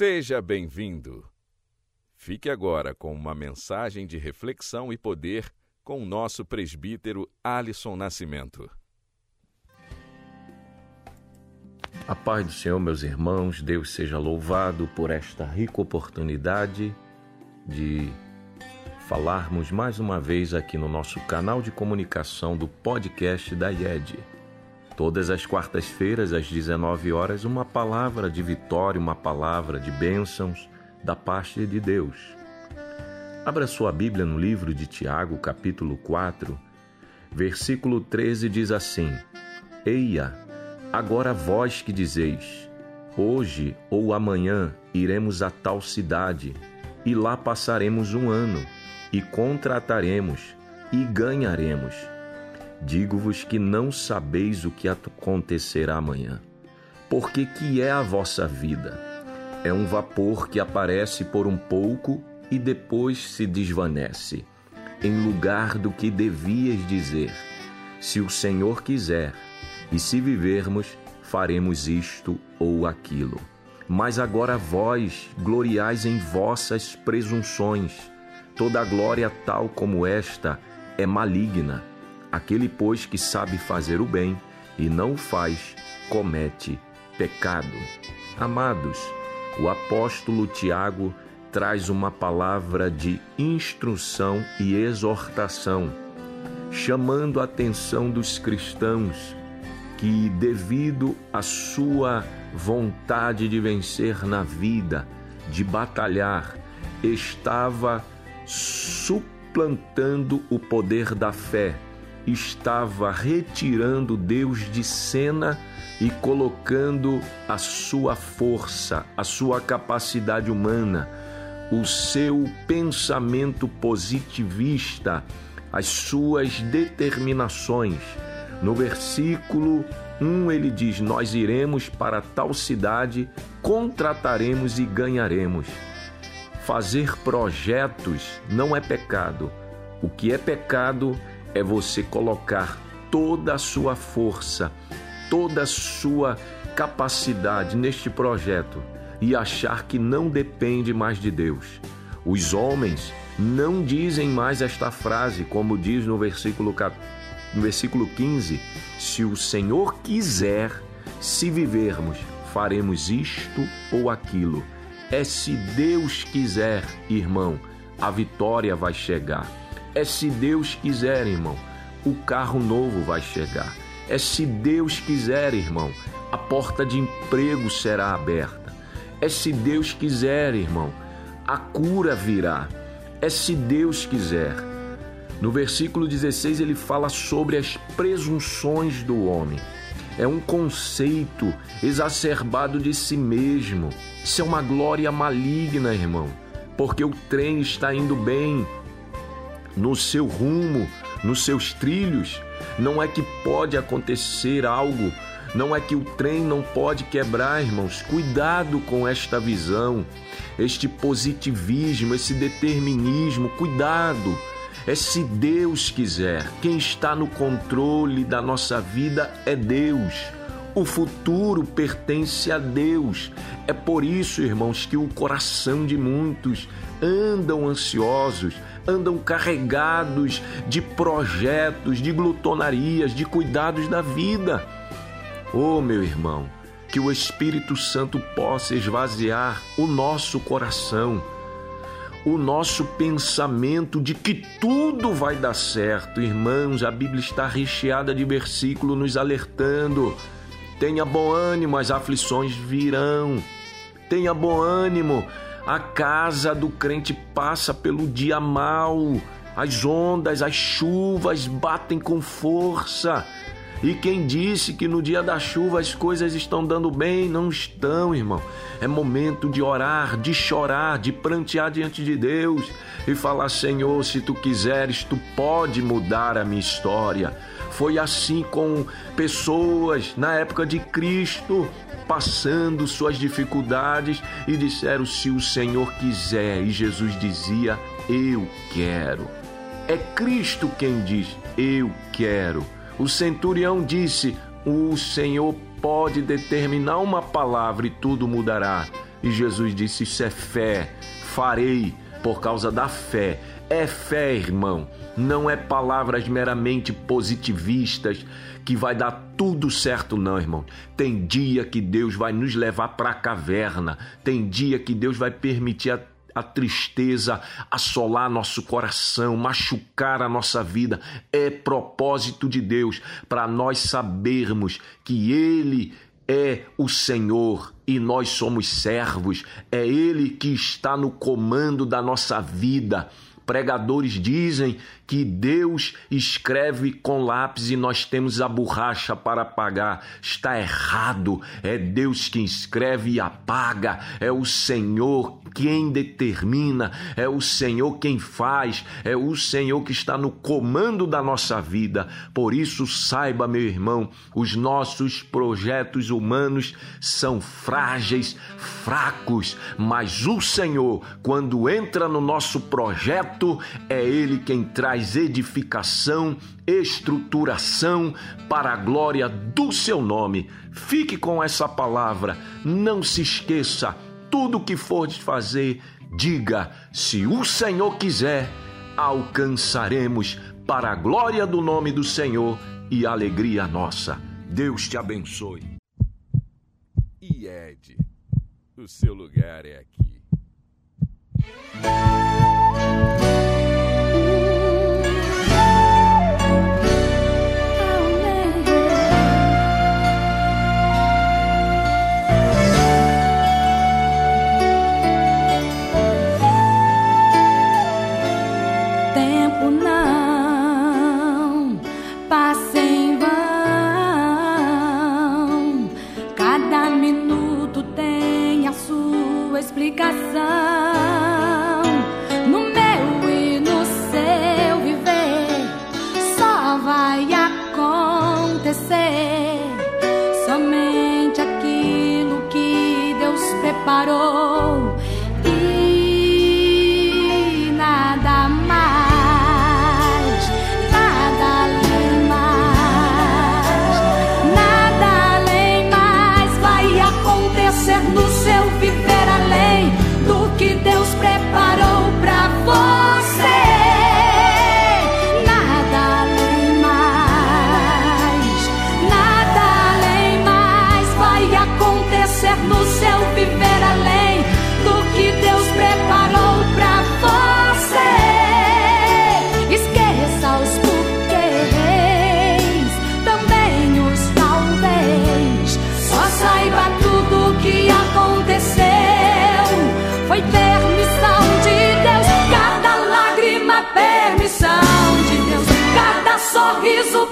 Seja bem-vindo. Fique agora com uma mensagem de reflexão e poder com o nosso presbítero Alisson Nascimento. A paz do Senhor, meus irmãos, Deus seja louvado por esta rica oportunidade de falarmos mais uma vez aqui no nosso canal de comunicação do podcast da IED. Todas as quartas-feiras, às 19 horas, uma palavra de vitória, uma palavra de bênçãos da parte de Deus. Abra sua Bíblia no livro de Tiago, capítulo 4, versículo 13 diz assim: Eia, agora vós que dizeis: Hoje ou amanhã iremos a tal cidade, e lá passaremos um ano, e contrataremos, e ganharemos Digo-vos que não sabeis o que acontecerá amanhã. Porque que é a vossa vida? É um vapor que aparece por um pouco e depois se desvanece, em lugar do que devias dizer: Se o Senhor quiser, e se vivermos, faremos isto ou aquilo. Mas agora vós gloriais em vossas presunções. Toda glória tal como esta é maligna. Aquele, pois, que sabe fazer o bem e não o faz, comete pecado. Amados, o apóstolo Tiago traz uma palavra de instrução e exortação, chamando a atenção dos cristãos que, devido à sua vontade de vencer na vida, de batalhar, estava suplantando o poder da fé estava retirando Deus de cena e colocando a sua força, a sua capacidade humana, o seu pensamento positivista, as suas determinações. No versículo 1 ele diz: Nós iremos para tal cidade, contrataremos e ganharemos. Fazer projetos não é pecado. O que é pecado é você colocar toda a sua força, toda a sua capacidade neste projeto e achar que não depende mais de Deus. Os homens não dizem mais esta frase, como diz no versículo, no versículo 15: Se o Senhor quiser, se vivermos, faremos isto ou aquilo. É se Deus quiser, irmão, a vitória vai chegar. É se Deus quiser, irmão, o carro novo vai chegar. É se Deus quiser, irmão, a porta de emprego será aberta. É se Deus quiser, irmão, a cura virá. É se Deus quiser. No versículo 16 ele fala sobre as presunções do homem. É um conceito exacerbado de si mesmo. Isso é uma glória maligna, irmão, porque o trem está indo bem, no seu rumo, nos seus trilhos. Não é que pode acontecer algo, não é que o trem não pode quebrar, irmãos. Cuidado com esta visão, este positivismo, esse determinismo. Cuidado. É se Deus quiser. Quem está no controle da nossa vida é Deus. O futuro pertence a Deus. É por isso, irmãos, que o coração de muitos andam ansiosos, andam carregados de projetos, de glutonarias, de cuidados da vida. Oh, meu irmão, que o Espírito Santo possa esvaziar o nosso coração, o nosso pensamento de que tudo vai dar certo. Irmãos, a Bíblia está recheada de versículos nos alertando Tenha bom ânimo, as aflições virão. Tenha bom ânimo, a casa do crente passa pelo dia mau. As ondas, as chuvas batem com força. E quem disse que no dia da chuva as coisas estão dando bem? Não estão, irmão. É momento de orar, de chorar, de prantear diante de Deus e falar: Senhor, se tu quiseres, tu pode mudar a minha história. Foi assim com pessoas na época de Cristo, passando suas dificuldades e disseram: Se o Senhor quiser. E Jesus dizia: Eu quero. É Cristo quem diz: Eu quero. O centurião disse: O Senhor pode determinar uma palavra e tudo mudará. E Jesus disse: Isso é fé, farei por causa da fé. É fé, irmão, não é palavras meramente positivistas que vai dar tudo certo, não, irmão. Tem dia que Deus vai nos levar para a caverna, tem dia que Deus vai permitir a a tristeza assolar nosso coração, machucar a nossa vida. É propósito de Deus para nós sabermos que Ele é o Senhor e nós somos servos. É Ele que está no comando da nossa vida. Pregadores dizem que Deus escreve com lápis e nós temos a borracha para apagar. Está errado. É Deus quem escreve e apaga. É o Senhor quem determina. É o Senhor quem faz. É o Senhor que está no comando da nossa vida. Por isso, saiba, meu irmão, os nossos projetos humanos são frágeis, fracos, mas o Senhor, quando entra no nosso projeto, é Ele quem traz edificação, estruturação para a glória do seu nome. Fique com essa palavra, não se esqueça, tudo que for de fazer, diga: se o Senhor quiser, alcançaremos para a glória do nome do Senhor e alegria nossa. Deus te abençoe. IED, o seu lugar é aqui. sorriso